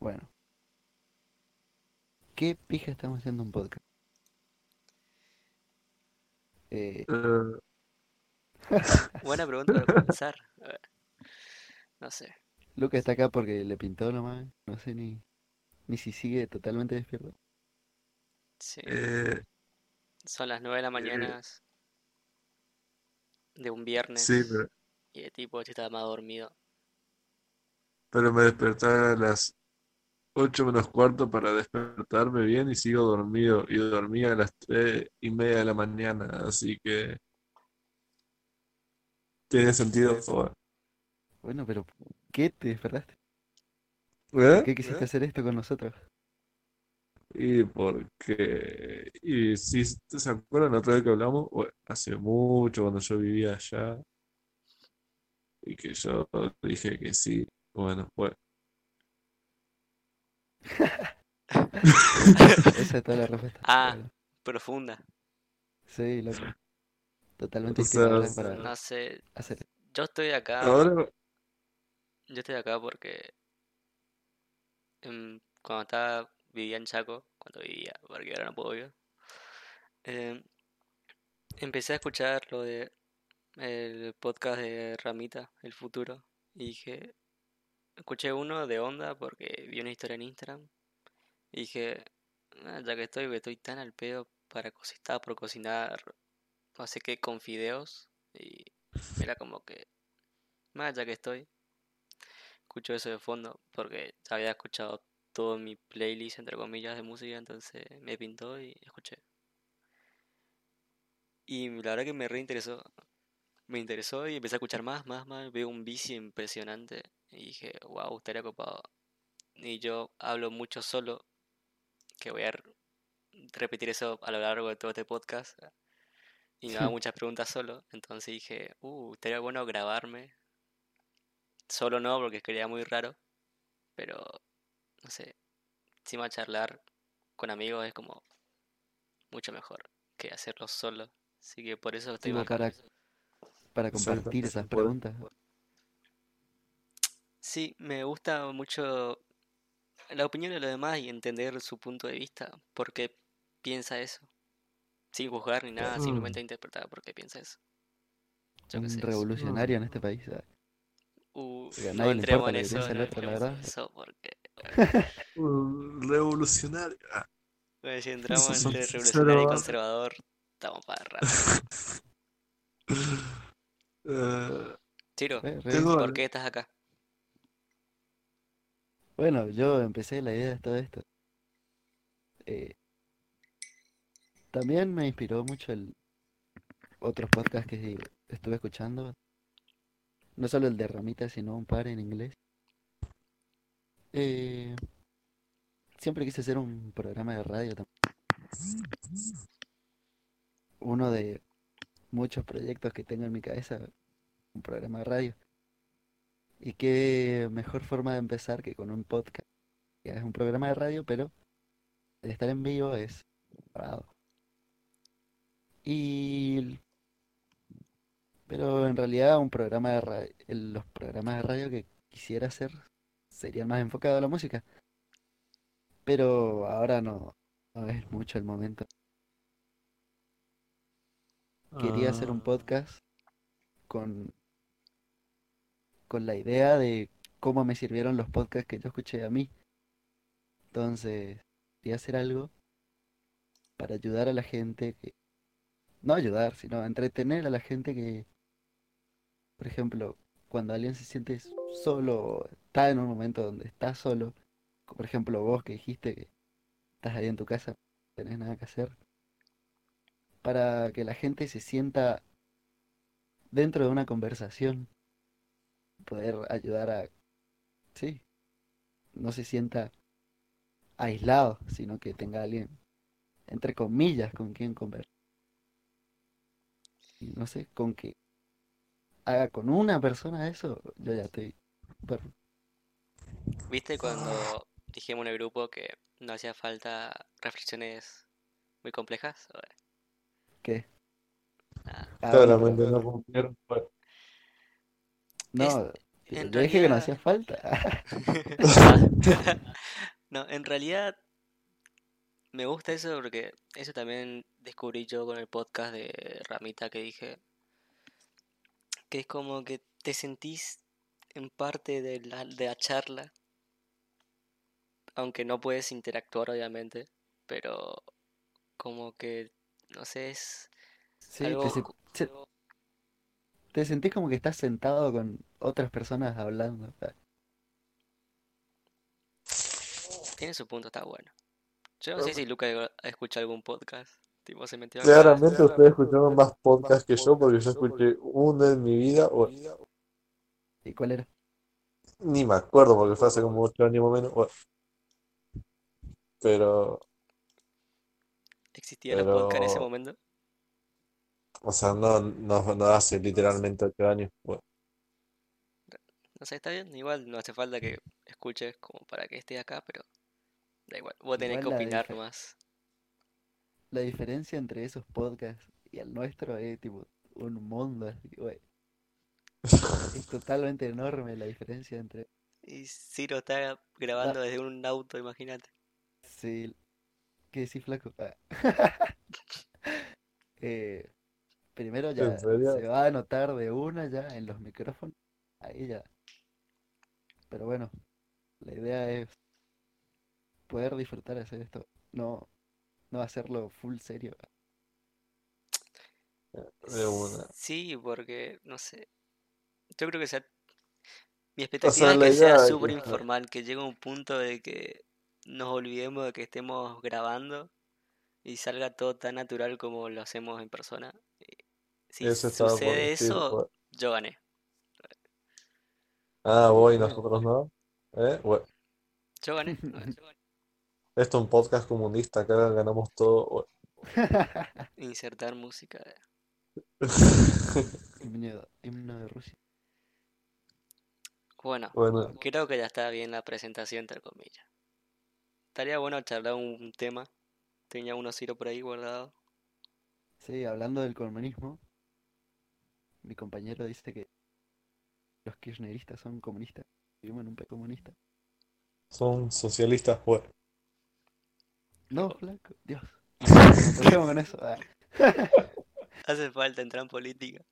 Bueno. ¿Qué pija estamos haciendo un podcast? Eh, Eh, Buena pregunta para. A ver, No sé. Lucas está acá porque le pintó nomás. No sé ni, ni si sigue totalmente despierto. Sí. eh, Son las 9 de la mañana de un viernes sí, pero, y el tipo este está más dormido. pero me desperté a las 8 menos cuarto para despertarme bien y sigo dormido. Y dormí a las 3 y media de la mañana, así que tiene sentido. joder. Bueno, pero ¿qué te despertaste? ¿Eh? ¿Por qué quisiste hacer esto con nosotros? Y porque, y si se acuerdan otra vez que hablamos, Bueno, hace mucho cuando yo vivía allá y que yo dije que sí, bueno, pues Esa es toda la respuesta. Ah. Profunda. Sí, loco. Totalmente O sea, para No sé. hacer. Yo estoy acá. ahora, Yo estoy acá porque em, cuando estaba, vivía en Chaco, cuando vivía, porque ahora no puedo vivir, em, empecé a escuchar lo de el podcast de Ramita, El Futuro, y dije, escuché uno de Onda porque vi una historia en Instagram, y dije, "Ah, ya que estoy, estoy tan al pedo para cocinar, por cocinar, no sé qué, con fideos, y era como que, más ya que estoy escucho eso de fondo porque había escuchado todo mi playlist entre comillas de música entonces me pintó y escuché. Y la verdad que me reinteresó me interesó y empecé a escuchar más más más veo un vicio impresionante y dije wow estaría copado y yo hablo mucho solo que voy a repetir eso a lo largo de todo este podcast y me hago muchas preguntas solo entonces dije uh estaría bueno grabarme Solo no, porque quería muy raro. Pero, no sé. Encima charlar con amigos es como mucho mejor que hacerlo solo. Así que por eso estoy para, para compartir esas preguntas. Sí, me gusta mucho la opinión de los demás y entender su punto de vista. ¿Por qué piensa eso? Sin juzgar ni nada, Mm. simplemente interpretar por qué piensa eso. Yo Un sé, revolucionario en este país. ¿sabes? Uh, no nadie le entremos importa en eso, piensa el no otro, la verdad. eso, porque revolucionario. Bueno, si entramos son entre revolucionario y conservador, estamos para rato. Chiro, Tengo- ¿por qué estás acá? Bueno, yo empecé la idea de todo esto. Eh, también me inspiró mucho el otros podcasts que estuve escuchando. No solo el de Ramita, sino un par en inglés. Eh, siempre quise hacer un programa de radio también. Uno de muchos proyectos que tengo en mi cabeza, un programa de radio. Y qué mejor forma de empezar que con un podcast. Que es un programa de radio, pero el estar en vivo es grabado. Y pero en realidad un programa de radio, los programas de radio que quisiera hacer serían más enfocados a la música. Pero ahora no, no es mucho el momento. Quería hacer un ah, podcast con, con la idea de cómo me sirvieron los podcasts que yo escuché a mí. Entonces, quería hacer algo para ayudar a la gente que, no ayudar, sino entretener a la gente que, por ejemplo, cuando alguien se siente solo, está en un momento donde está solo, por ejemplo vos que dijiste que estás ahí en tu casa, no tenés nada que hacer, para que la gente se sienta dentro de una conversación, poder ayudar a, sí, no se sienta aislado, sino que tenga alguien, entre comillas, con quien conversar. Y no sé, con que haga con una persona eso, yo ya estoy súper- ¿Viste cuando dijimos en el grupo que no hacía falta reflexiones muy complejas? O, ¿Qué? Ah, bueno, claramente no cumplieron. Bueno, no, Es- yo dije que no hacía falta. no, en realidad me gusta eso porque eso también descubrí yo con el podcast de Ramita que dije, que es como que te sentís en parte de la, de la charla, aunque no puedes interactuar obviamente, pero como que, no sé, es Sí, algo... se- se- te sentís como que estás sentado con otras personas hablando. o sea, Tiene su punto, está bueno. Yo no sé si Luca ha escuchado algún podcast, tipo se metió. Claramente ustedes escucharon más podcasts que yo porque yo escuché uno en mi vida, o ¿Y cuál era? ni me acuerdo porque fue hace como 8 años o menos. Pero, ¿Existían los podcasts en ese pero, momento? O sea, no, no, no hace literalmente 8 años. bueno. No sé, está bien, igual no hace falta que escuches como para que esté acá, pero da igual, vos tenés que Igual opinar nomás. la diferencia entre esos podcasts y el nuestro es tipo un mundo. así, güey. Es totalmente enorme la diferencia entre... Y Ciro está No, grabando desde un auto, imagínate. sí, ¿qué decís, flaco? Ah. Eh, primero ¿En ya se va a notar de una ya en los micrófonos. Ahí ya. Pero bueno, la idea es poder disfrutar de hacer esto. No, no hacerlo full serio. De una. Sí, porque, no sé, yo creo que sea, mi O expectativa sea, es que sea súper informal, que llegue un punto de que nos olvidemos de que estemos grabando y salga todo tan natural como lo hacemos en persona. Si eso sucede eso, bueno. yo gané. Ah, vos y nosotros no. ¿Eh? Bueno, Yo gané. esto es un podcast comunista, acá ganamos todo. Insertar música. Himno, himno de Rusia. Bueno, Bueno, creo que ya está bien la presentación, entre comillas. Estaría bueno charlar un tema. Tenía uno Ciro por ahí guardado. Sí, hablando del comunismo, mi compañero dice que los kirchneristas son comunistas. Vivimos en un país comunista. son socialistas. Bueno, No, flaco, Dios. No con eso. ah. Hace falta entrar en política.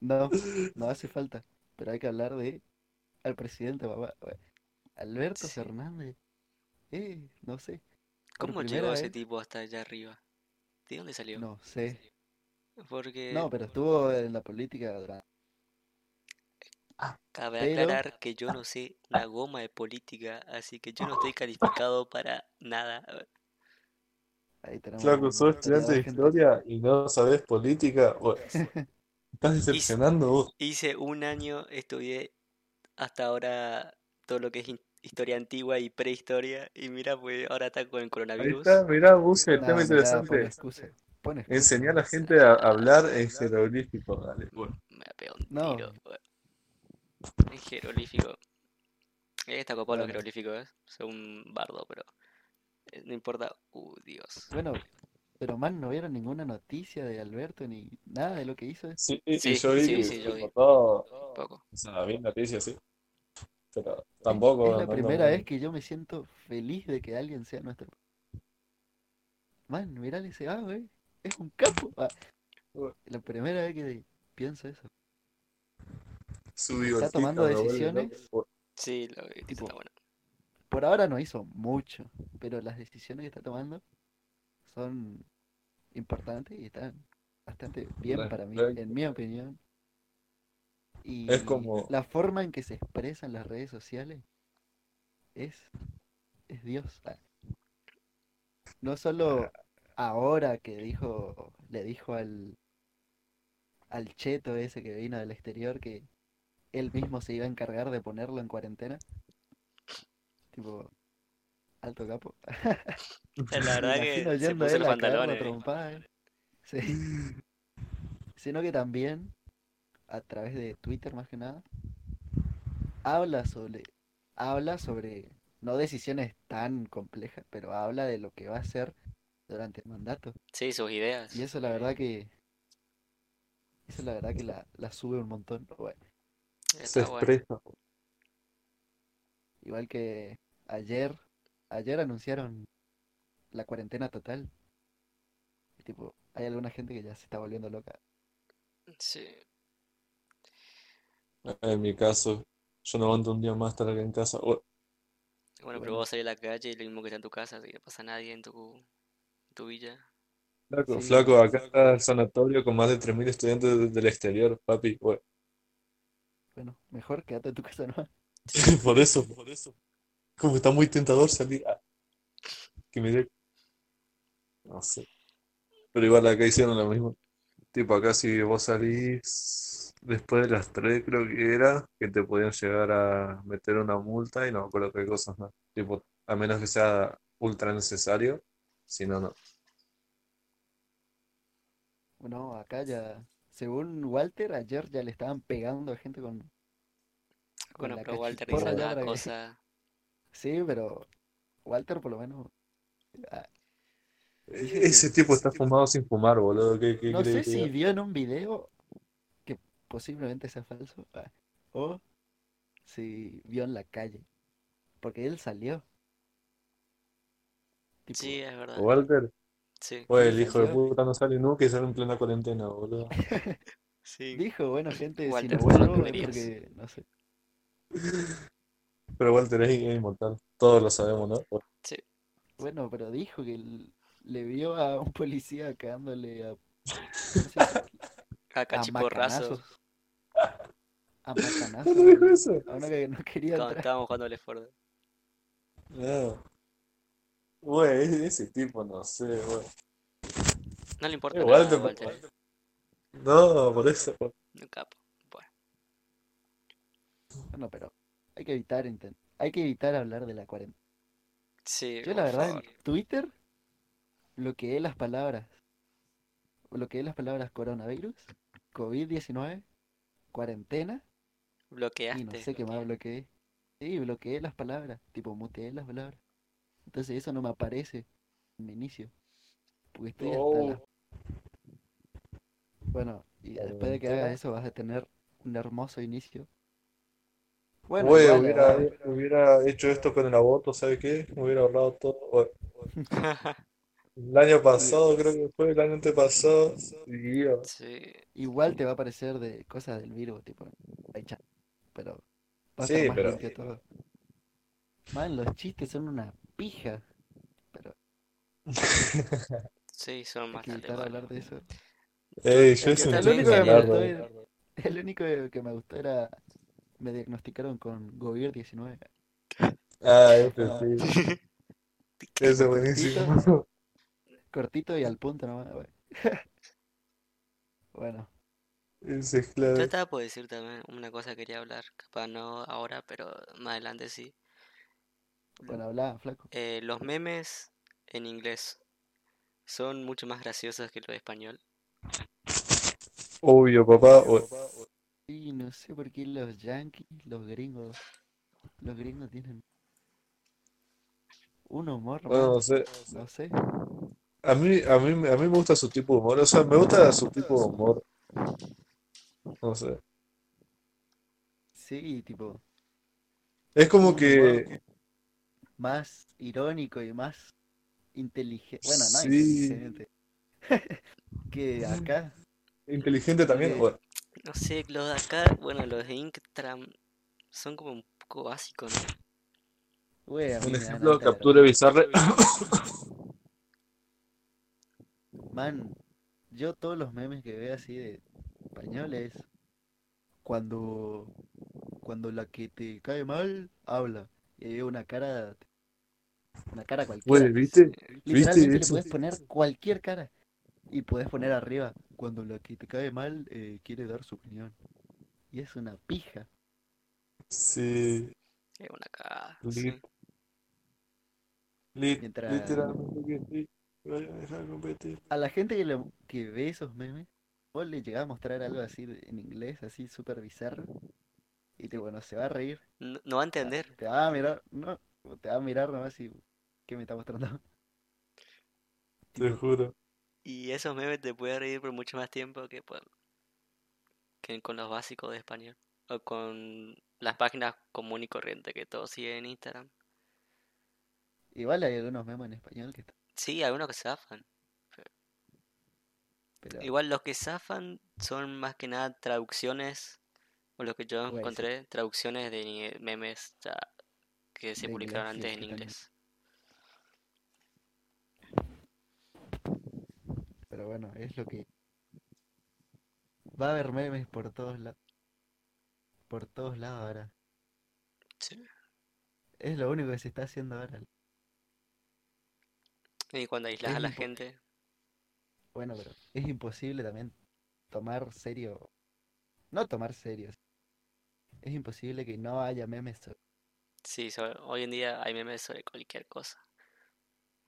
No, no hace falta. Pero hay que hablar de al presidente, papá. Alberto Sí. Fernández. Eh, no sé. ¿Cómo llegó ese tipo hasta allá arriba? ¿De dónde salió? no sé. Porque No, pero estuvo en la política durante. cabe Pero, aclarar que yo no sé una goma de política, así que yo no estoy calificado para nada. Ahí tenemos sos estudiante de historia y no sabés política. Bueno, estás decepcionando vos. hice un año, estudié hasta ahora todo lo que es historia antigua y prehistoria, y mira, pues ahora está con el Ahí coronavirus. está, mirá, busca el tema mirá, pone interesante. Pone excusa. Enseñar a la gente a hablar en jeroglífico. Dale, bueno. Me pegó un No, tiro. Es jeroglífico. Eh, Está copado los jeroglíficos, ¿eh? Soy un bardo, pero eh, no importa. Uh, Dios. Bueno, pero man, no vieron ninguna noticia de Alberto ni nada de lo que hizo. Sí, y Sí, yo vi sí, sí, yo vi. todo, Poco. o sea, vi noticias, sí, pero Es, tampoco es la andando primera muy... vez que yo me siento feliz de que alguien sea nuestro. Man, mirá ese ah, güey. Es un capo. Ah, la primera vez que pienso eso. Su Está tomando decisiones, Sí, lo vi, tipo, está bueno. por ahora no hizo mucho, pero las decisiones que está tomando son importantes y están bastante bien para mí, en mi opinión. Es Y como, la forma en que se expresa en las redes sociales es, es Dios. Ah, No solo ahora que dijo, le dijo al, al cheto ese que vino del exterior que él mismo se iba a encargar de ponerlo en cuarentena. Tipo, alto capo. La verdad que se puso los pantalones. trompada, eh. Sí. Sino que también, a través de Twitter más que nada, habla sobre, habla sobre, no decisiones tan complejas, pero habla de lo que va a hacer durante el mandato. Sí, sus Y ideas. eso la verdad que, eso la verdad que la, la sube un montón. Bueno, se expresa. Igual que ayer, ayer anunciaron la cuarentena total. Y tipo, hay alguna gente que ya se está volviendo loca. Sí. En mi caso, yo no aguanto un día más estar acá en casa. Bueno, Bueno, pero Bueno. vos salís a la calle y lo mismo que está en tu casa, así que no pasa nadie en tu, tu villa. flaco, Sí, flaco, acá está el sanatorio con más de 3.000 estudiantes de- del exterior, papi. Bueno, Bueno, mejor quédate en tu casa, ¿no? por eso, por eso. Como está muy tentador salir. que me dé. No sé. Pero igual acá hicieron lo mismo. Tipo, acá si vos salís después de las 3, creo que era, que te podían llegar a meter una multa y no me acuerdo qué cosas más. Tipo, a menos que sea ultra necesario. Si no, no. Bueno, acá ya, según Walter, ayer ya le estaban pegando a gente con, con Bueno, la pero Walter dice cada que- cosa. Sí, pero Walter por lo menos... ah, Ese tipo está fumado sin fumar, boludo. ¿Qué, qué No sé que si diga? vio en un video que posiblemente sea falso ah, o si vio en la calle, porque él salió. Tipo, Sí, es verdad. Walter, Sí, pues Sí, el hijo de puta no sale nunca y sale en plena cuarentena, boludo. sí. dijo, bueno, gente, si Walter no vuelvo es loquerías. porque, no sé. Pero Walter es, es inmortal. Todos lo sabemos, ¿no? Bueno, pero dijo que le vio a un policía cagándole a, ¿cómo? A a cachiporrazo. macanazos. A macanazos. ¿Cuándo dijo eso? A uno que no quería Cuando entrar. estábamos jugando al Ford. No. Güey, ese, tipo, no sé, güey. No le importa Eh, nada, Walter, Walter. No, por eso. Un capo. Bueno, Bueno, pero hay que evitar hay que evitar hablar de la cuarentena. sí, Yo la verdad favor. en Twitter bloqueé las palabras. Bloqueé las palabras coronavirus, COVID-19, cuarentena y no Bloqueaste. sé qué más bloqueé. Sí, bloqueé las palabras, tipo muteé las palabras. Entonces eso no me aparece en mi inicio. Porque estoy hasta Oh. la... Bueno, y después de que hagas eso vas a tener un hermoso inicio. Bueno, Güey, igual, hubiera, hubiera hecho esto con el aborto, ¿sabe qué? Me hubiera ahorrado todo. El año pasado, creo que fue el año antepasado. Sí. igual te va a aparecer de cosas del virus, tipo, hay chat, pero va a Sí, estar más pero- limpio todo. Man, los chistes son una pija, pero Sí, son malos. hablar de eso. Ey, yo El, el único que me gustó, el, el único que me gustó era, me diagnosticaron con COVID-19. Ah, ese Ah. sí. Ese es buenísimo. Cortito y al punto nomás, güey. Bueno, Ese es Yo clave. estaba por decir también una cosa que quería hablar, capaz no ahora, pero más adelante sí. Bueno, habla, flaco. Eh, los memes en inglés son mucho más graciosos que los de español. Obvio, papá. Y no sé por qué los yankees, los gringos, los gringos tienen un humor Bueno, no sé. no sé. A mí, a mí, a mí me gusta su tipo de humor. O sea, me gusta su tipo de humor. No sé. Sí, tipo, Es como que. Más irónico y más inteligente, bueno, no Sí. inteligente, que acá. Inteligente también. Bueno, No sé, los de acá, bueno, los de Inktram son como un poco básicos, ¿no? Un ejemplo, alta capture bizarre. Man, yo todos los memes que veo así de españoles, cuando, cuando la que te cae mal habla y hay una cara, una cara cualquiera. Güey, ¿viste? Literalmente le eso? puedes poner cualquier cara y puedes poner arriba cuando la que te cae mal eh, quiere dar su opinión. Y es una pija. Sí. Es una sí. Mientras- Literalmente que sí. A la gente que, le- que ve esos memes, vos le llegás a mostrar algo así en inglés, así súper bizarro. Y te, bueno, se va a reír. No, no va a entender. Te va a mirar, no, te va a mirar nomás y ¿qué me está mostrando? Te juro. Y esos memes te pueden reír por mucho más tiempo que por que con los básicos de español. o con las páginas común y corriente que todos siguen en Instagram. Igual hay algunos memes en español que están, Sí, algunos que zafan. pero Igual los que zafan son más que nada traducciones, o lo que yo encontré, traducciones de memes ya que se publicaron antes en inglés. pero bueno, es lo que va a haber memes por todos lados. Por todos lados ahora. Sí. Es lo único que se está haciendo ahora. Y cuando aislas Es a la gente, Bueno, pero es imposible también tomar serio. No tomar serio. Es imposible que no haya memes. sobre- sí, so- hoy en día hay memes sobre cualquier cosa.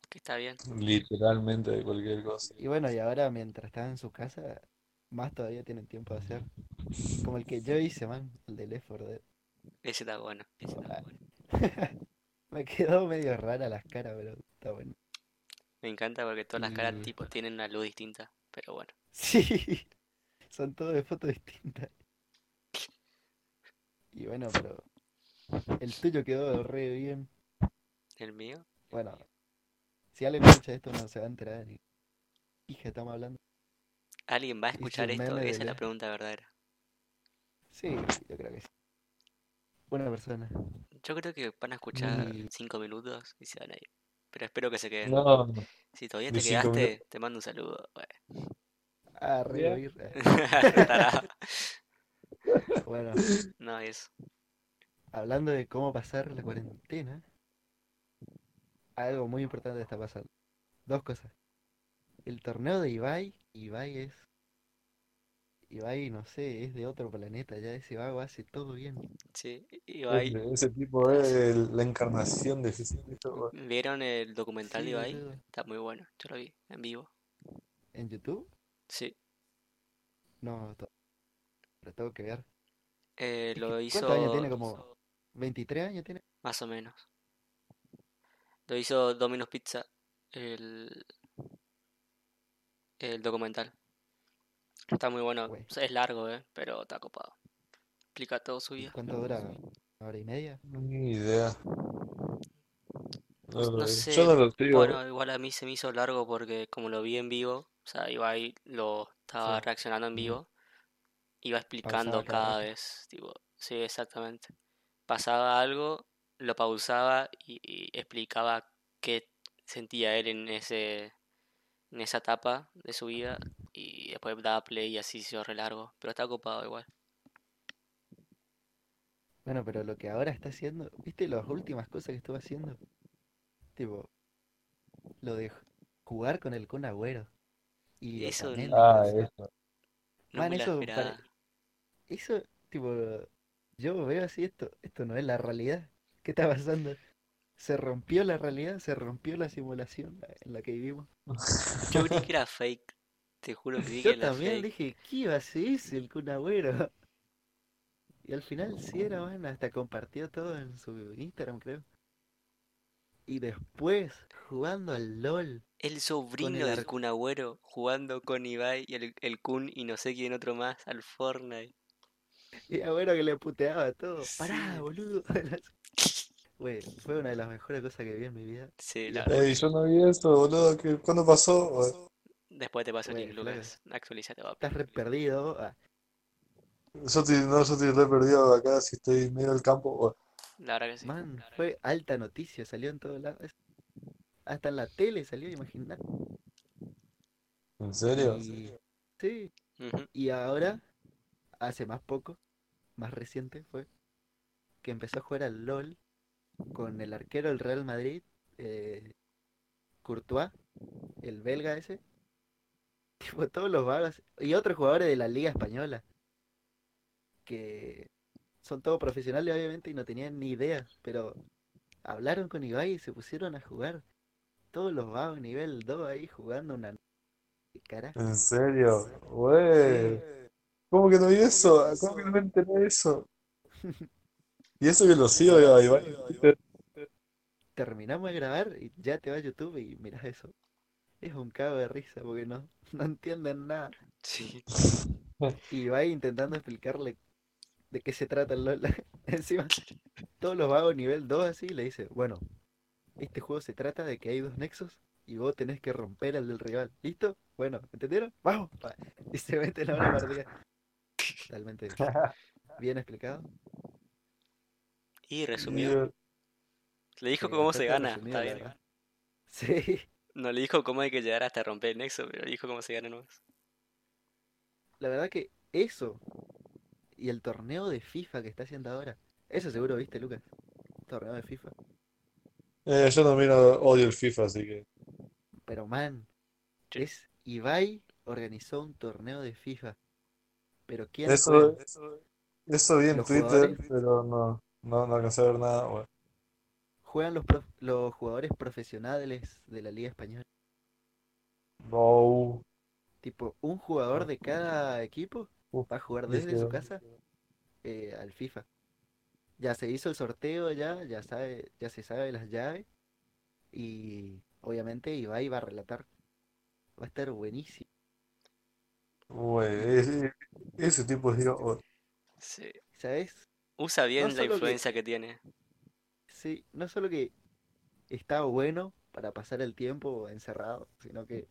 Que está bien. Literalmente de cualquier cosa. Y bueno, y ahora mientras están en su casa, más todavía tienen tiempo de hacer. Como el que yo hice, man, el de Left 4 Dead. Ese está bueno. ese está Ah. bueno. Me quedó medio rara las caras, pero está bueno. Me encanta porque todas las caras tipo tienen una luz distinta. Pero bueno. Sí, son todos de fotos distintas. Y bueno, pero el tuyo quedó re bien. El mío. Bueno, si alguien escucha esto no se va a enterar ni hija estamos hablando. ¿Alguien va a escuchar esto? Esa es la pregunta verdadera. Sí, yo creo que sí. Buena persona. Yo creo que van a escuchar Y- cinco minutos y se van a ir. Pero espero que se queden. No, no. Si todavía te quedaste, te mando un saludo. Bueno. Ah, re Bien. oír. eh. Tarado. Bueno, No, eso. Hablando de cómo pasar la cuarentena, algo muy importante está pasando. Dos cosas. El torneo de Ibai, Ibai es... Ibai, no sé, es de otro planeta, ya ese vago hace todo bien. Sí. Ibai, Ese, ese tipo es el- la encarnación de Jesucristo. ¿vieron el documental de Ibai? Está muy bueno. Yo lo vi en vivo. ¿En YouTube? Sí. No, lo tengo que ver. Eh, lo ¿cuántos hizo años tiene? Como 23 años tiene. más o menos. Lo hizo Domino's Pizza. El, el documental. Está muy bueno. Es largo, eh, pero está copado. Explica todo su ¿Y vida. cuánto dura? ¿Una hora y media? Ni idea. No, sé, Yo no lo sigo. Bueno, igual a mí se me hizo largo porque como lo vi en vivo, o sea, Ibai lo estaba Sí. reaccionando en vivo, iba explicando Pausaba cada cada rato. vez, tipo, sí, exactamente. Pasaba algo, lo pausaba y, y explicaba qué sentía él en ese, en esa etapa de su vida y después daba play y así se re largo, pero está ocupado igual. Bueno, pero lo que ahora está haciendo, ¿viste las últimas cosas que estuvo haciendo? Tipo, lo de ju- jugar con el Kun Agüero y Eso Ah, eso. No Man, me la eso Eso, tipo, yo veo así esto, esto no es la realidad. ¿Qué está pasando? Se rompió la realidad, se rompió la simulación en la que vivimos. Yo creí que era fake, te juro que Yo era también fake. dije, ¿qué iba a ser ese el Kun Agüero? Y al final sí era, man, hasta compartió todo en su Instagram, creo. Y después, jugando al LOL. El sobrino el del ar- Kun Agüero jugando con Ibai y el, el Kun y no sé quién otro más al Fortnite. Y Agüero que le puteaba todo. Pará, Sí. boludo. Güey, fue una de las mejores cosas que vi en mi vida. Sí, la verdad. Ey, yo no vi esto, boludo. ¿qué- ¿Cuándo pasó? Después te paso el link. Lucas. Actualízate, papi. Estás re perdido. ah, Yo estoy, no, yo estoy re perdido acá, si estoy en medio del campo. La verdad que sí. man, fue alta noticia, salió en todos lados. Hasta en la tele salió, imagínate. ¿En serio? Y, sí, Ujú. y ahora, hace más poco, más reciente fue, que empezó a jugar al LOL con el arquero del Real Madrid, eh, Courtois, el belga ese. Tipo, todos los vagos. Y otros jugadores de la Liga Española. Que son todos profesionales, obviamente, y no tenían ni idea. Pero hablaron con Ibai y se pusieron a jugar. Todos los vagos nivel 2 ahí jugando una. ¿Qué carajo? ¿En serio? Güey. ¿Cómo que no vi eso? ¿Cómo que no me enteré de eso? Y eso que lo sigo a Iván Twitter. terminamos de grabar y ya te va a YouTube y miras eso. Es un cago de risa porque no, no entienden nada. Sí. Y va intentando explicarle de qué se trata el LOL. Encima, todos los vagos nivel 2 así le dice, bueno, este juego se trata de que hay dos nexos y vos tenés que romper al del rival. ¿Listo? Bueno, ¿entendieron? ¡Vamos! Y se mete en la una partida. Totalmente bien explicado. Y resumió. Y, Le dijo Sí, cómo se gana. resumido, Está bien. Sí, No le dijo cómo hay que llegar hasta romper el nexo, pero le dijo cómo se gana nomás. la verdad que eso y el torneo de FIFA que está haciendo ahora, eso seguro viste, Lucas. Torneo de FIFA. eh, yo también odio el FIFA, así que. Pero man, Sí. es Ibai organizó un torneo de FIFA. Pero ¿quién Eso, eso, eso vi en Twitter, jugadores. pero no, no, no alcancé a ver nada. Bueno, Juegan los, prof- los jugadores profesionales de la Liga Española. no. Tipo, un jugador de cada equipo va a jugar desde su casa eh, al FIFA. Ya se hizo el sorteo ya, ya sabe, ya se sabe las llaves. Y obviamente Ibai va a relatar. Va a estar buenísimo. Güey, ese, ese tipo es Dios. oh, Sí. ¿Sabes? Usa bien la que- influencia que tiene. Sí, no solo que está bueno para pasar el tiempo encerrado, sino que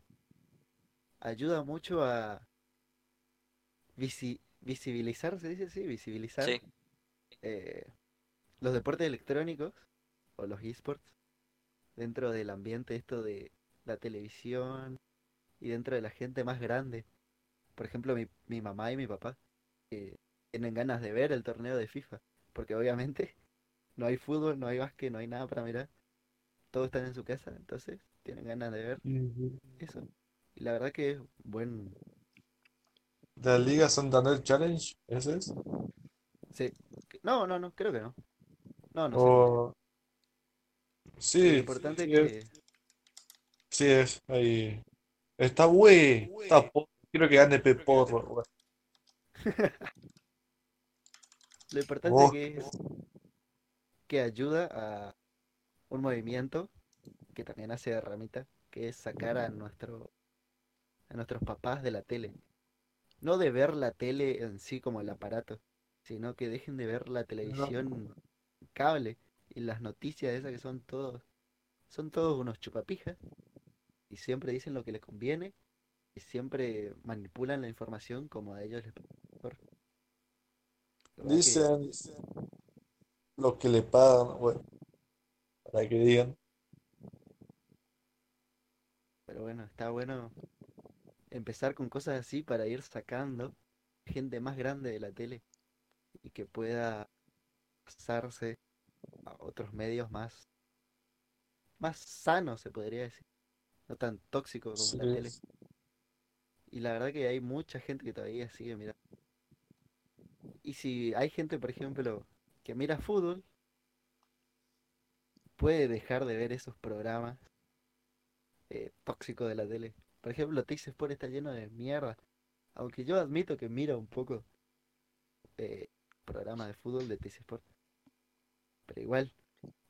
ayuda mucho a visi- visibilizar, ¿se dice así? Visibilizar Sí. eh, los deportes electrónicos o los esports dentro del ambiente esto de la televisión y dentro de la gente más grande. Por ejemplo, mi, mi mamá y mi papá eh, tienen ganas de ver el torneo de FIFA, porque obviamente no hay fútbol, no hay básquet, no hay nada para mirar. Todos están en su casa, entonces tienen ganas de ver eso. Y la verdad que es buen... ¿La Liga Santander Challenge? ¿Ese es? Sí. No, no, no, creo que no. No, no sé. O... Sí, Lo importante sí, es es, que sí es, ahí. Está güey, está po- Quiero que gane Peporro. Lo importante Oh. que es que ayuda a un movimiento que también hace de ramita, que es sacar a nuestro a nuestros papás de la tele. No de ver la tele en sí como el aparato, sino que dejen de ver la televisión cable y las noticias esas que son todos son todos unos chupapijas y siempre dicen lo que les conviene siempre manipulan la información como a ellos les que- Dicen lo que le pagan, güey, para que digan. Pero bueno, está bueno empezar con cosas así para ir sacando gente más grande de la tele y que pueda pasarse a otros medios más más sanos, se podría decir, no tan tóxicos como la tele. Y la verdad que hay mucha gente que todavía sigue mirando. Y si hay gente, por ejemplo, que mira fútbol, puede dejar de ver esos programas eh, tóxicos de la tele. Por ejemplo, Teis Sport está lleno de mierda. Aunque yo admito que miro un poco eh, programa de fútbol de Teis Sport. Pero igual,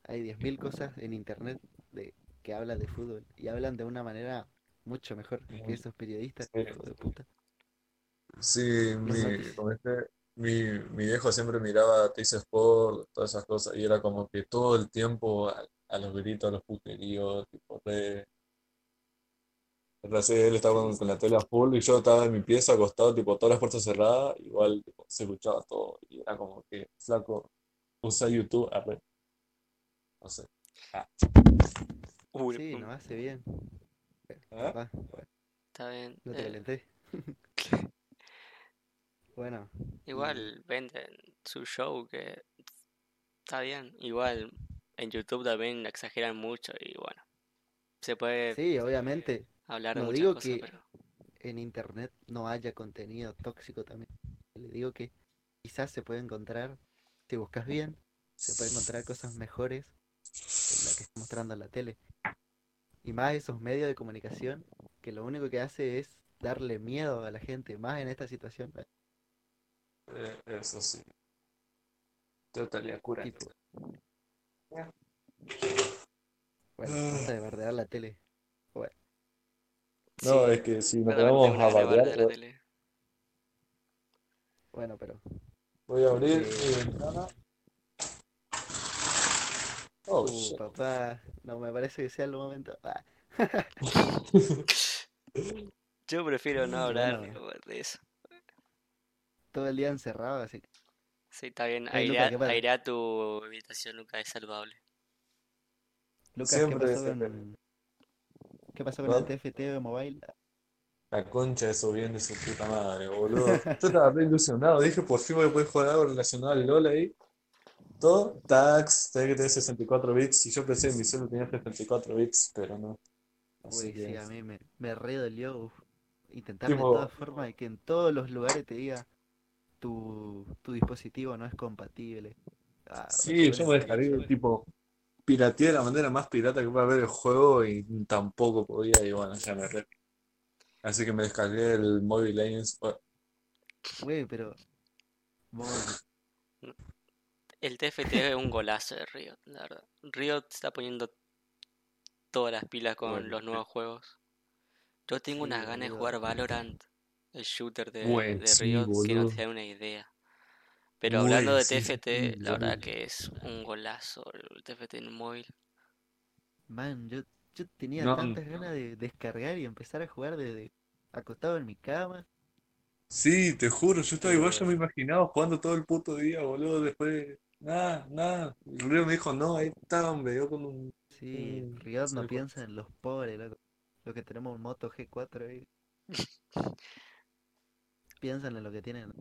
hay 10.000 cosas en internet de que hablan de fútbol. Y hablan de una manera mucho mejor que esos periodistas, sí. de puta. Sí, mi, como este, mi, mi viejo siempre miraba Teis Sport, todas esas cosas, y era como que todo el tiempo a, a los gritos, a los puteríos, tipo re. él estaba con, con la tele a full y yo estaba en mi pieza acostado, tipo todas las puertas cerradas, igual tipo, se escuchaba todo, y era como que, flaco, usa YouTube, arre. No sé. Uy, Sí, nos hace bien. ¿Ah? Está bien. no te eh, calenté. Bueno, igual venden su show que está bien. Igual en YouTube también exageran mucho y bueno. Se puede sí, obviamente. hablar de no digo cosas, que- pero en internet no haya contenido tóxico también. Le digo que quizás se puede encontrar, si buscas bien, se puede encontrar cosas mejores en la que está mostrando la tele. Y más esos medios de comunicación que lo único que hace es darle miedo a la gente, más en esta situación. Eh, eso sí. Totalidad cura. Bueno, basta de bardear la tele. No, sí, es que si nos ponemos a bardear tele. Bueno, pero Voy a abrir Sí. mi ventana. Oh, Uh, shit. papá, no me parece que sea el momento. Ah, Yo prefiero no hablar Bueno. de eso. todo el día encerrado, así que. Sí, está bien. Luca, Airea, ¿qué pasa? airea tu habitación, Luca, es saludable. Lucas, ¿qué Siempre, pasó siempre. con. ¿Qué pasó con ¿No? el TFT de mobile? La concha de eso bien de su puta madre, boludo. Yo estaba re ilusionado, dije por fin voy a poder jugar algo relacionado al LOL ahí. Todo, tags, TXT 64 bits, y yo pensé en mi celu tenía 64 bits, pero no. Así Uy, que sí, a mí me, me re dolió. uf. Intentar de todas formas que en todos los lugares te diga tu, tu dispositivo no es compatible. Ah, Sí, yo me descargué molesto. tipo pirateé de la manera más pirata que pueda ver el juego y tampoco podía y bueno, ya me re. Así que me descargué el Mobile Legends. Güey, pero. El TFT es un golazo de Riot, la verdad. Riot está poniendo todas las pilas con Bueno, los sí. nuevos juegos. Yo tengo Sí, unas ganas de jugar Valorant, el shooter de, de sí, Riot, que no te da una idea. Pero hablando de sí, TFT, sí, la verdad que es un golazo el TFT en móvil. Man, yo, yo tenía No, tantas ganas de descargar y empezar a jugar desde acostado en mi cama. Sí, te juro, yo estaba igual, yo me imaginaba jugando todo el puto día, boludo, después, nada, nada. El Río me dijo, no, ahí está, hombre, yo con un... Sí, Riot no piensa en los pobres, loco. Los que tenemos un Moto G4 ahí. Piensan en lo que tienen.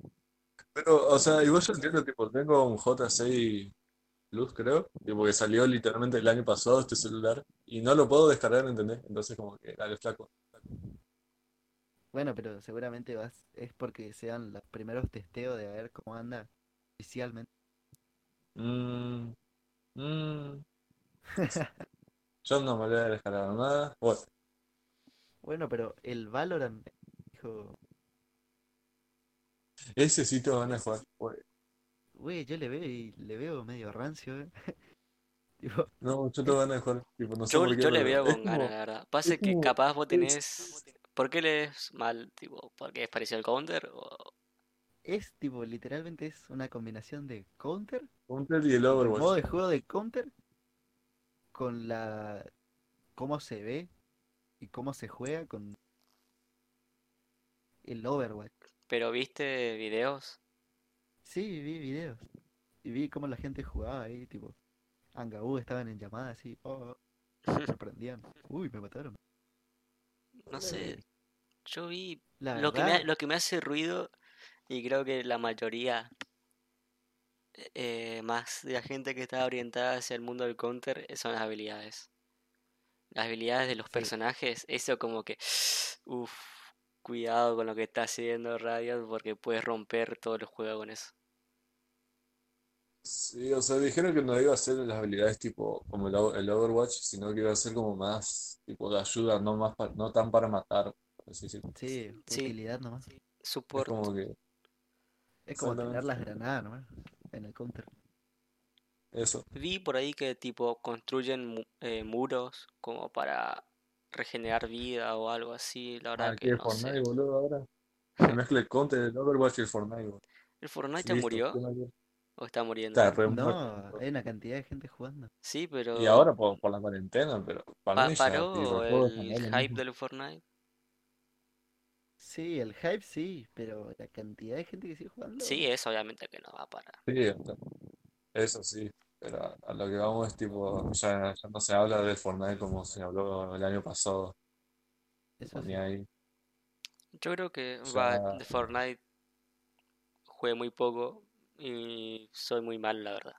Pero, o sea, igual yo entiendo, tipo, tengo un J6 Plus, creo, tipo, que salió literalmente el año pasado este celular, y no lo puedo descargar, ¿entendés? Entonces como que, dale, flaco. Bueno, pero seguramente vas, es porque sean los primeros testeos de a ver cómo anda oficialmente. Mm, mm. Yo no me voy a descargar nada. Bueno, Bueno, pero el Valorant, dijo, ese sí te van a jugar. Güey, yo le veo y le veo medio rancio, eh. Tipo, No, yo te van a jugar, tipo, no sé Yo, por qué, yo le veo es con ganas, la verdad. Pasa es que como- capaz vos es- tenés... ¿Por qué lees mal? Tipo, ¿porque es parecido al counter? O... es tipo, literalmente es una combinación de counter, Counter y el el modo Overwatch. de juego de counter, con la cómo se ve y cómo se juega con el Overwatch. Pero viste videos. Sí, vi videos. Y vi cómo la gente jugaba ahí, tipo, Angaú estaban en llamada así, oh, oh, se sorprendían. Uy, me mataron. No sé, yo vi La lo que me, lo que me hace ruido y creo que la mayoría eh, más de la gente que está orientada hacia el mundo del counter eh, son las habilidades. Las habilidades de los Sí. personajes, eso como que, uff, cuidado con lo que está haciendo Riot porque puedes romper todo el juego con eso. Sí, o sea, dijeron que no iba a ser las habilidades tipo como el, Overwatch, sino que iba a ser como más tipo de ayuda, no más pa- no tan para matar, así decirlo. sí, Sí. utilidad nomás. Es Support. como que Es como tirar las granadas nomás en el counter. eso. Vi por ahí que tipo construyen eh, muros como para regenerar vida o algo así, la verdad Ah, que ¿qué no Fortnite, sé. boludo, ahora? Se mezcla el Counter, el Overwatch y el Fortnite, boludo. ¿El Fortnite ya murió o está muriendo? Está re. No, hay una cantidad de gente jugando. Sí, Y pero ahora por, por la cuarentena, pero para pa- paró el el hype del Fortnite. Sí, el hype sí, pero la cantidad de gente que sigue jugando. Sí, es obviamente que no va a parar. Sí, o sea, eso sí, pero a, lo que vamos es tipo, ya, ya no se habla del Fortnite como se habló el año pasado, Eso sí. ahí, Yo creo que ya, va de Fortnite jugué muy poco y soy muy mal, la verdad.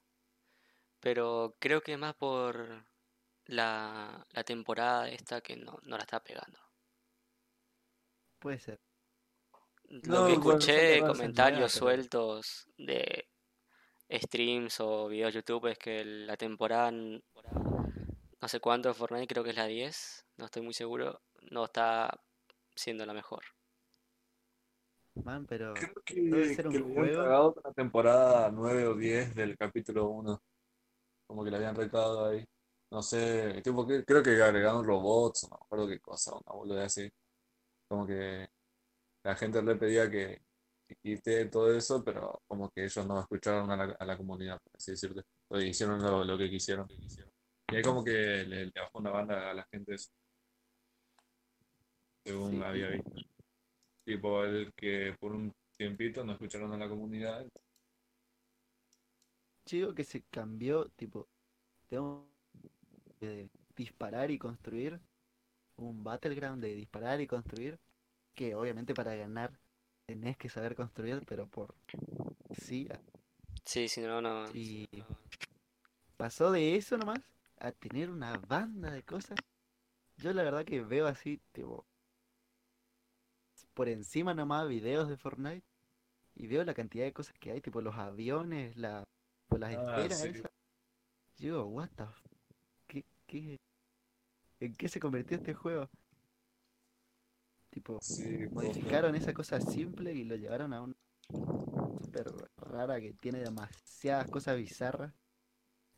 Pero creo que es más por la, la temporada esta que no, no la está pegando. Puede ser. Lo que no, bueno, escuché, nuevas, comentarios pero sueltos de streams o videos YouTube es que la temporada, no sé cuánto de Fortnite, creo que es la 10, no estoy muy seguro, no está siendo la mejor. Man, pero creo debe que, ser que un habían juego. la temporada 9 o 10 del capítulo 1, como que le habían recado ahí, no sé, tipo, que- creo que agregaron robots, no me acuerdo qué cosa, una boludez así, como que la gente le pedía que y quité todo eso, pero como que ellos no escucharon a la, a la comunidad, por así decirlo. Hicieron lo, lo que quisieron. Y ahí como que le, le bajó una banda a la gente eso, según Sí. había visto. Tipo, el que por un tiempito no escucharon a la comunidad. Digo que se cambió, tipo, tengo de disparar y construir, un battleground de disparar y construir, que obviamente para ganar tenés que saber construir, pero por sí, Sí, si no, no. y pasó de eso nomás a tener una banda de cosas. Yo la verdad que veo así, tipo, por encima nomás videos de Fortnite y veo la cantidad de cosas que hay, tipo los aviones, la, pues, las Ah, esferas sí. esas. Yo digo, what the f- ¿Qué, qué, ¿En qué se convirtió este juego? Tipo, Sí, modificaron esa cosa simple y lo llevaron a una super rara que tiene demasiadas cosas bizarras.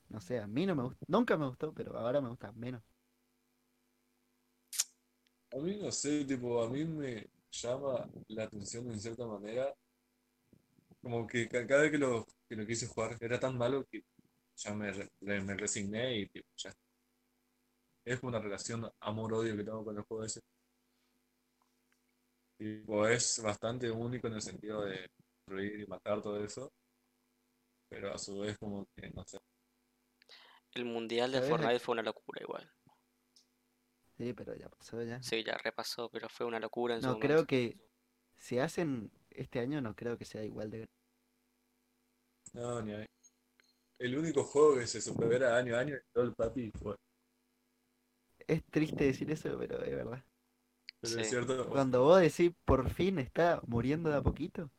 No sé, a mí no me gusta, nunca me gustó, pero ahora me gusta menos. A mí no sé, tipo, a mí me llama la atención en cierta manera. Como que ca- cada vez que lo, que lo quise jugar era tan malo que ya me, re- me resigné y tipo, ya. Es como una relación amor-odio que tengo con el juego ese. Tipo, es bastante único en el sentido de destruir y matar todo eso. Pero a su vez como que, no sé. El mundial de. Fortnite fue una locura igual. Sí, pero ya pasó ya. Sí, ya repasó, pero fue una locura en su No momento. creo que si hacen este año no creo que sea igual de No, ni ahí. El único juego que se supera año a año es LOL Papi fue. Es triste decir eso, pero es verdad. Pero Sí. es cierto. Cuando vos decís por fin está muriendo de a poquito,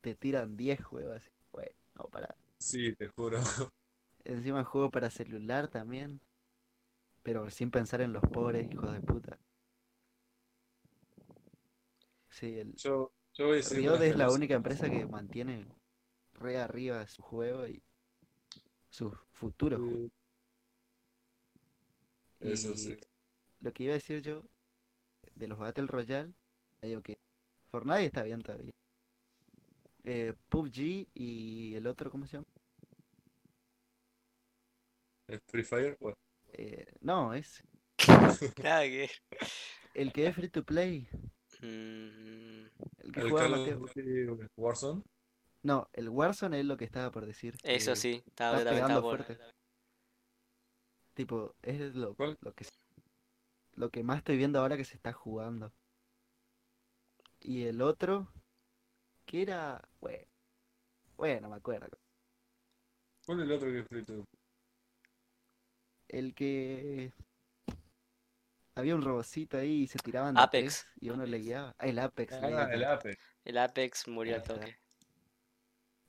te tiran 10 juegos así. Bueno, no, para. Sí, te juro. Encima juego para celular también. Pero sin pensar en los pobres hijos de puta. Sí, el Yo, yo voy a decir Riot una es la única empresa que mantiene re arriba su juego y sus futuros juegos. Sí, Eso Y sí. lo que iba a decir yo de los Battle Royale, digo que Fortnite está bien todavía. Eh, PUBG y el otro, ¿cómo se llama? ¿El Free Fire? Bueno, Eh, no, es Nada que. el que es free to play, Mm, el que el juega Mateo. Duty Warzone. No, el Warzone es lo que estaba por decir. eso que sí, estaba, estaba pegando por. fuerte. Tipo, es lo, lo que se- lo que más estoy viendo ahora que se está jugando. Y el otro, que era, bueno, bueno, me acuerdo. ¿Cuál es el otro que es free to El que había un robocito ahí y se tiraban de Apex. tres y uno le guiaba. Ah, el Apex. Ah, el Apex. El Apex murió al toque.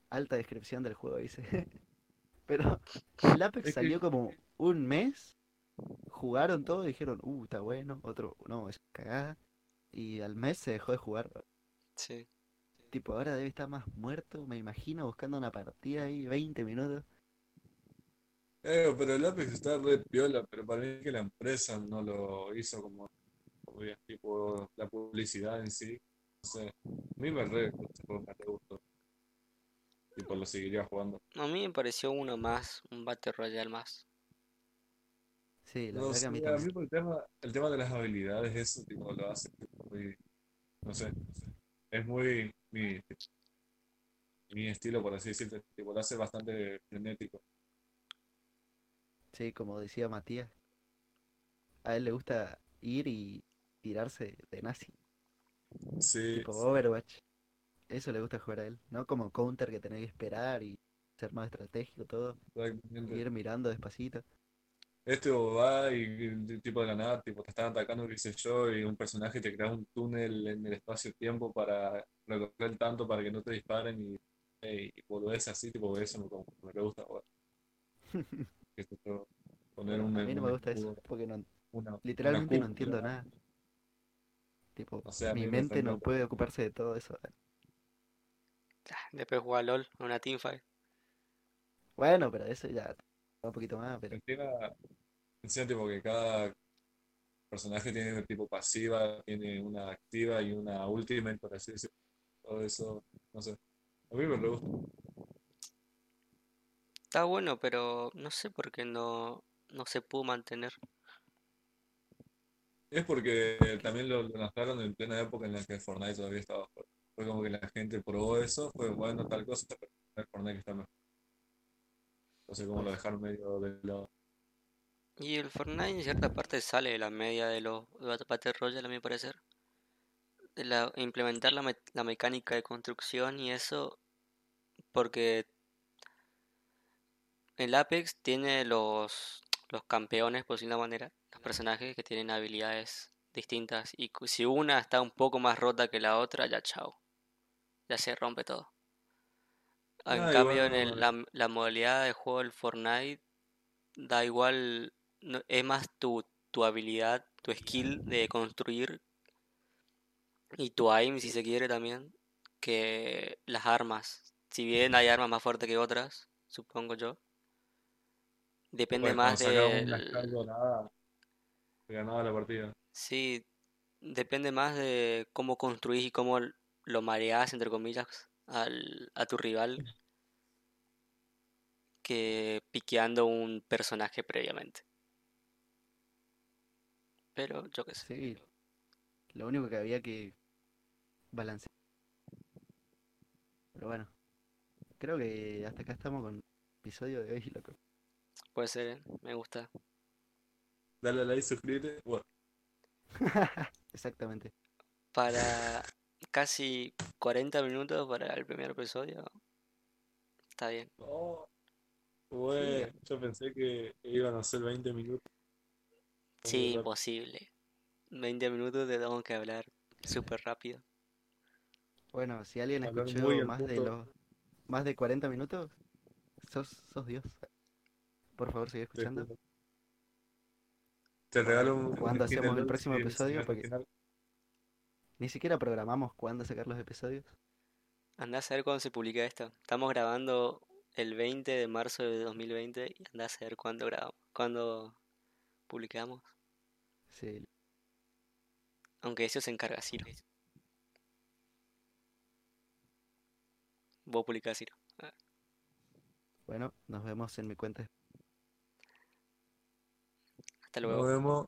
Alta descripción del juego, dice. Pero el Apex Es que- salió como un mes. Jugaron todo y dijeron, uh, está bueno. Otro, no, es cagada. Y al mes se dejó de jugar. Sí. Tipo, ahora debe estar más muerto, me imagino, buscando una partida ahí, 20 minutos. Eh, pero el Apex está re piola, pero para mí que la empresa no lo hizo como, como bien, tipo la publicidad en sí. No sé, a mí me re gustó, me gustó. Tipo, lo seguiría jugando. A mí me pareció uno más, un Battle Royale más. Sí, la No verdad que sé, a mí a el tema, el tema de las habilidades, eso tipo, lo hace muy, no sé, es muy mi, mi estilo, por así decirlo, tipo, lo hace bastante frenético. Sí, como decía Matías. A él le gusta ir y tirarse de nazi, Sí, tipo Overwatch. Eso le gusta jugar a él, ¿no? Como Counter que tenés que esperar y ser más estratégico todo, y ir mirando despacito. Este va y tipo de la nada, tipo, te están atacando, qué sé yo, y un personaje te crea un túnel en el espacio-tiempo para recorrer tanto para que no te disparen y, y, y volvés así, tipo, eso me, como- me gusta jugar. Qué sé yo, poner un, A mí no un me gusta eso, porque no, una, una literalmente no entiendo nada. Tipo, O sea, a mi me mente no puede ocuparse de todo eso. Ah, Después jugar LOL, una teamfight. Bueno, pero eso ya un poquito más, pero Encima, encima, tipo que cada personaje tiene tipo pasiva, tiene una activa y una ultimate, por así decirlo. todo eso, no sé. A mí me gusta. Está bueno, pero no sé por qué no, no se pudo mantener. Es porque también lo, lo lanzaron en plena época en la que Fortnite todavía estaba fuerte. Fue como que la gente probó eso, fue bueno tal cosa, pero Fortnite está mejor. Entonces como lo dejaron medio de lado. Y el Fortnite en cierta parte sale de la media de los Battle Royale, a mi parecer. Implementar la, la mecánica de construcción y eso, porque el Apex tiene los, los campeones, por decirlo de una manera, los personajes que tienen habilidades distintas. Y si una está un poco más rota que la otra, ya chao. Ya se rompe todo. En Ah, cambio, igual en el- la, la modalidad de juego del Fortnite, da igual, no- es más tu, tu habilidad, tu skill de construir y tu aim, si se quiere también, que las armas. Si bien hay armas más fuertes que otras, supongo yo, depende más dorada, se ganaba la partida. Sí, depende más de cómo construís y cómo lo mareás, entre comillas, al, a tu rival que piqueando un personaje previamente. Pero yo qué sé. Sí, lo único que había que balancear. Pero bueno, creo que hasta acá estamos con el episodio de hoy, loco. Puede ser, ¿eh? Me gusta. Dale a like, suscríbete. Bueno, Exactamente. Para casi 40 minutos para el primer episodio. Está bien. no. Güey, yo pensé que iban a ser 20 minutos. Sí, imposible. 20 minutos te tengo que hablar súper rápido. Bueno, si alguien Hablar escuchó más de los más de 40 minutos, sos, sos Dios. Por favor, sigue escuchando. Te regalo un ¿Cuándo un skin hacemos el próximo episodio? Porque final. Ni siquiera programamos cuándo sacar los episodios. Andá a saber cuándo se publica esto. Estamos grabando el 20 de marzo de 2020 y andá a saber cuándo grabamos, cuándo publicamos. Sí. Aunque eso se encarga Ciro. Vos publicás Ciro. Ah, Bueno, nos vemos en mi cuenta. Hasta Nos luego. vemos.